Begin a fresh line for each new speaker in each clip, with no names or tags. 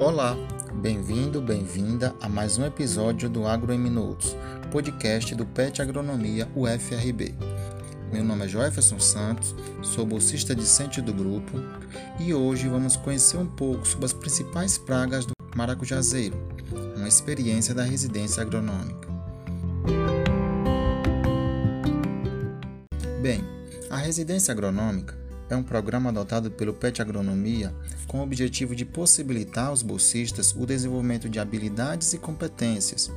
Olá, bem-vindo, bem-vinda a mais um episódio do Agro em Minutos, podcast do PET Agronomia UFRB. Meu nome é Joefferson Santos, sou bolsista discente do grupo e hoje vamos conhecer um pouco sobre as principais pragas do maracujazeiro, uma experiência da residência agronômica. Bem, a residência agronômica é um programa adotado pelo PET Agronomia com o objetivo de possibilitar aos bolsistas o desenvolvimento de habilidades e competências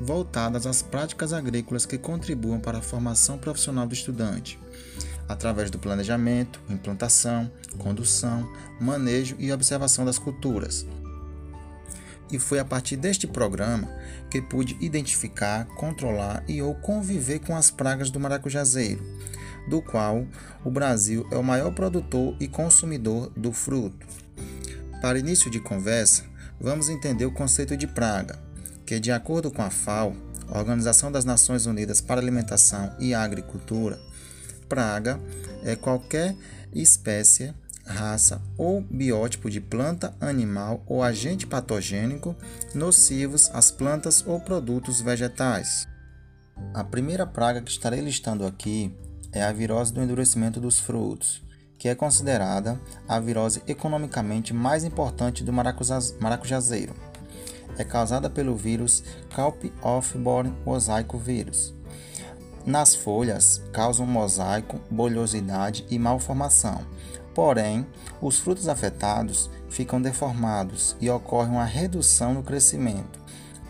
voltadas às práticas agrícolas que contribuam para a formação profissional do estudante, através do planejamento, implantação, condução, manejo e observação das culturas. E foi a partir deste programa que pude identificar, controlar e ou conviver com as pragas do maracujazeiro do qual o Brasil é o maior produtor e consumidor do fruto. Para início de conversa, vamos entender o conceito de praga, que, de acordo com a FAO, Organização das Nações Unidas para Alimentação e Agricultura, praga é qualquer espécie, raça ou biótipo de planta, animal ou agente patogênico nocivos às plantas ou produtos vegetais. A primeira praga que estarei listando aqui é a virose do endurecimento dos frutos, que é considerada a virose economicamente mais importante do maracujazeiro. É causada pelo vírus Calp of-borne mosaico vírus. Nas folhas, causa um mosaico, bolhosidade e malformação. Porém, os frutos afetados ficam deformados e ocorre uma redução no crescimento,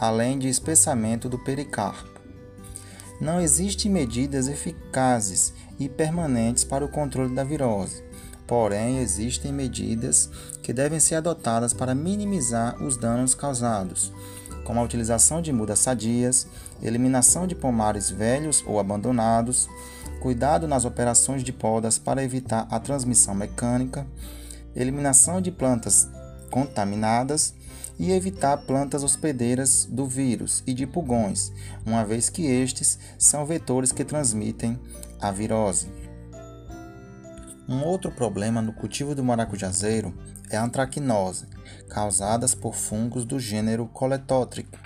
além de espessamento do pericarpo. Não existem medidas eficazes e permanentes para o controle da virose. Porém, existem medidas que devem ser adotadas para minimizar os danos causados, como a utilização de mudas sadias, eliminação de pomares velhos ou abandonados, cuidado nas operações de podas para evitar a transmissão mecânica, eliminação de plantas contaminadas e evitar plantas hospedeiras do vírus e de pulgões, uma vez que estes são vetores que transmitem a virose. Um outro problema no cultivo do maracujazeiro é a antracnose, causada por fungos do gênero Coletótrico.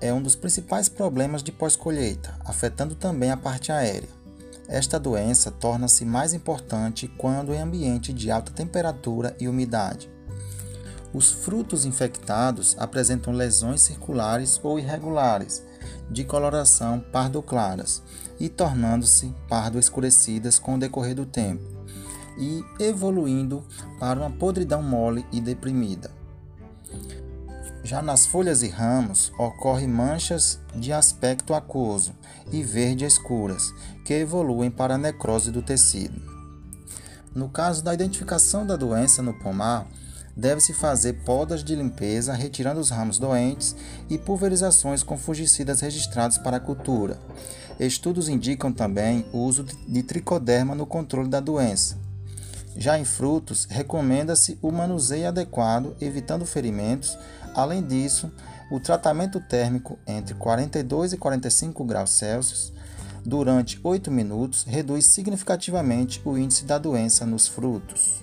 É um dos principais problemas de pós-colheita, afetando também a parte aérea. Esta doença torna-se mais importante quando em ambiente de alta temperatura e umidade. Os frutos infectados apresentam lesões circulares ou irregulares, de coloração pardo-claras e tornando-se pardo-escurecidas com o decorrer do tempo, e evoluindo para uma podridão mole e deprimida. Já nas folhas e ramos ocorrem manchas de aspecto aquoso e verde escuras, que evoluem para a necrose do tecido. No caso da identificação da doença no pomar, deve-se fazer podas de limpeza, retirando os ramos doentes e pulverizações com fungicidas registrados para a cultura. Estudos indicam também o uso de tricoderma no controle da doença. Já em frutos, recomenda-se o manuseio adequado, evitando ferimentos. Além disso, o tratamento térmico entre 42 e 45 graus Celsius durante 8 minutos reduz significativamente o índice da doença nos frutos.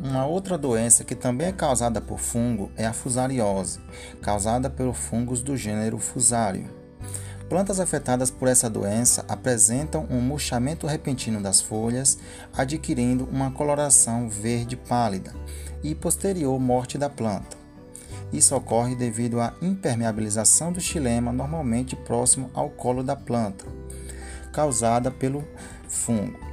Uma outra doença que também é causada por fungo é a fusariose, causada pelo fungos do gênero Fusário. Plantas afetadas por essa doença apresentam um murchamento repentino das folhas, adquirindo uma coloração verde pálida e posterior morte da planta. Isso ocorre devido à impermeabilização do xilema normalmente próximo ao colo da planta, causada pelo fungo.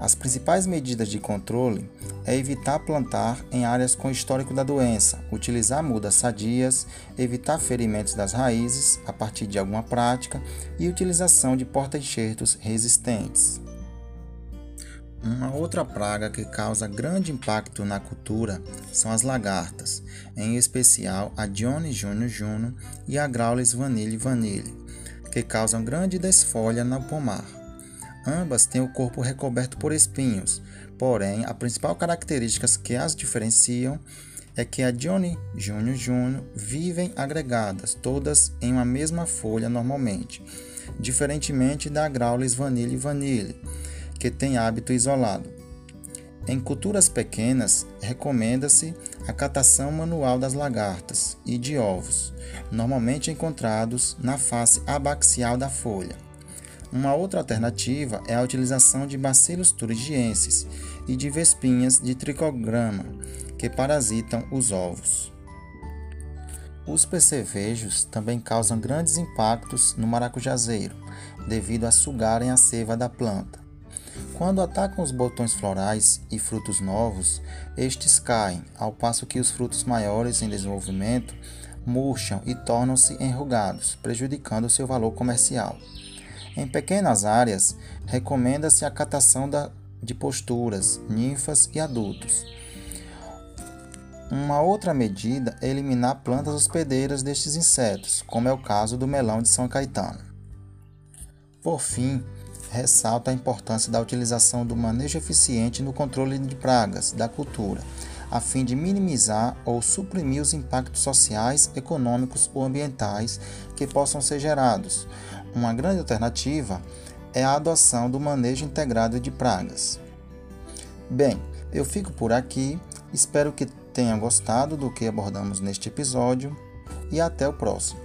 As principais medidas de controle é evitar plantar em áreas com histórico da doença, utilizar mudas sadias, evitar ferimentos das raízes a partir de alguma prática e utilização de porta-enxertos resistentes. Uma outra praga que causa grande impacto na cultura são as lagartas, em especial a Dione Júnior Juno e a Graulis vanille vanille, que causam grande desfolha no pomar. Ambas têm o corpo recoberto por espinhos, porém, a principal característica que as diferenciam é que a Johnny Júnior Júnior vivem agregadas, todas em uma mesma folha normalmente, diferentemente da Graulis Vanille Vanille, que tem hábito isolado. Em culturas pequenas, recomenda-se a catação manual das lagartas e de ovos, normalmente encontrados na face abaxial da folha. Uma outra alternativa é a utilização de bacilos turigienses e de vespinhas de tricograma, que parasitam os ovos. Os percevejos também causam grandes impactos no maracujazeiro, devido a sugarem a seiva da planta. Quando atacam os botões florais e frutos novos, estes caem, ao passo que os frutos maiores em desenvolvimento murcham e tornam-se enrugados, prejudicando seu valor comercial. Em pequenas áreas, recomenda-se a catação da, de posturas, ninfas e adultos. Uma outra medida é eliminar plantas hospedeiras destes insetos, como é o caso do melão de São Caetano. Por fim, ressalta a importância da utilização do manejo eficiente no controle de pragas da cultura, a fim de minimizar ou suprimir os impactos sociais, econômicos ou ambientais que possam ser gerados. Uma grande alternativa é a adoção do manejo integrado de pragas. Bem, eu fico por aqui, espero que tenha gostado do que abordamos neste episódio e até o próximo.